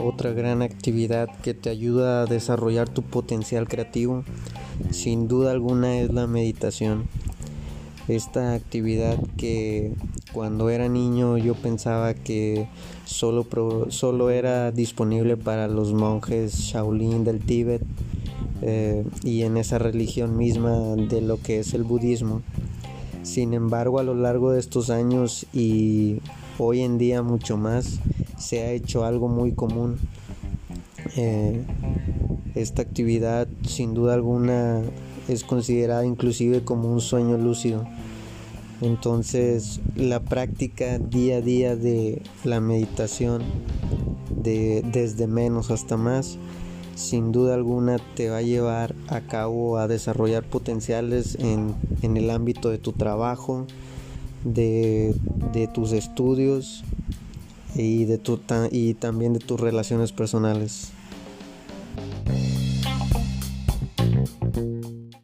otra gran actividad que te ayuda a desarrollar tu potencial creativo, sin duda alguna es la meditación. Esta actividad que cuando era niño yo pensaba que solo, solo era disponible para los monjes Shaolin del Tíbet eh, y en esa religión misma de lo que es el budismo. Sin embargo, a lo largo de estos años y hoy en día mucho más, se ha hecho algo muy común. Eh, esta actividad sin duda alguna es considerada inclusive como un sueño lúcido. Entonces la práctica día a día de la meditación, de, desde menos hasta más, sin duda alguna te va a llevar a cabo a desarrollar potenciales en, en el ámbito de tu trabajo, de, de tus estudios y, de tu, y también de tus relaciones personales.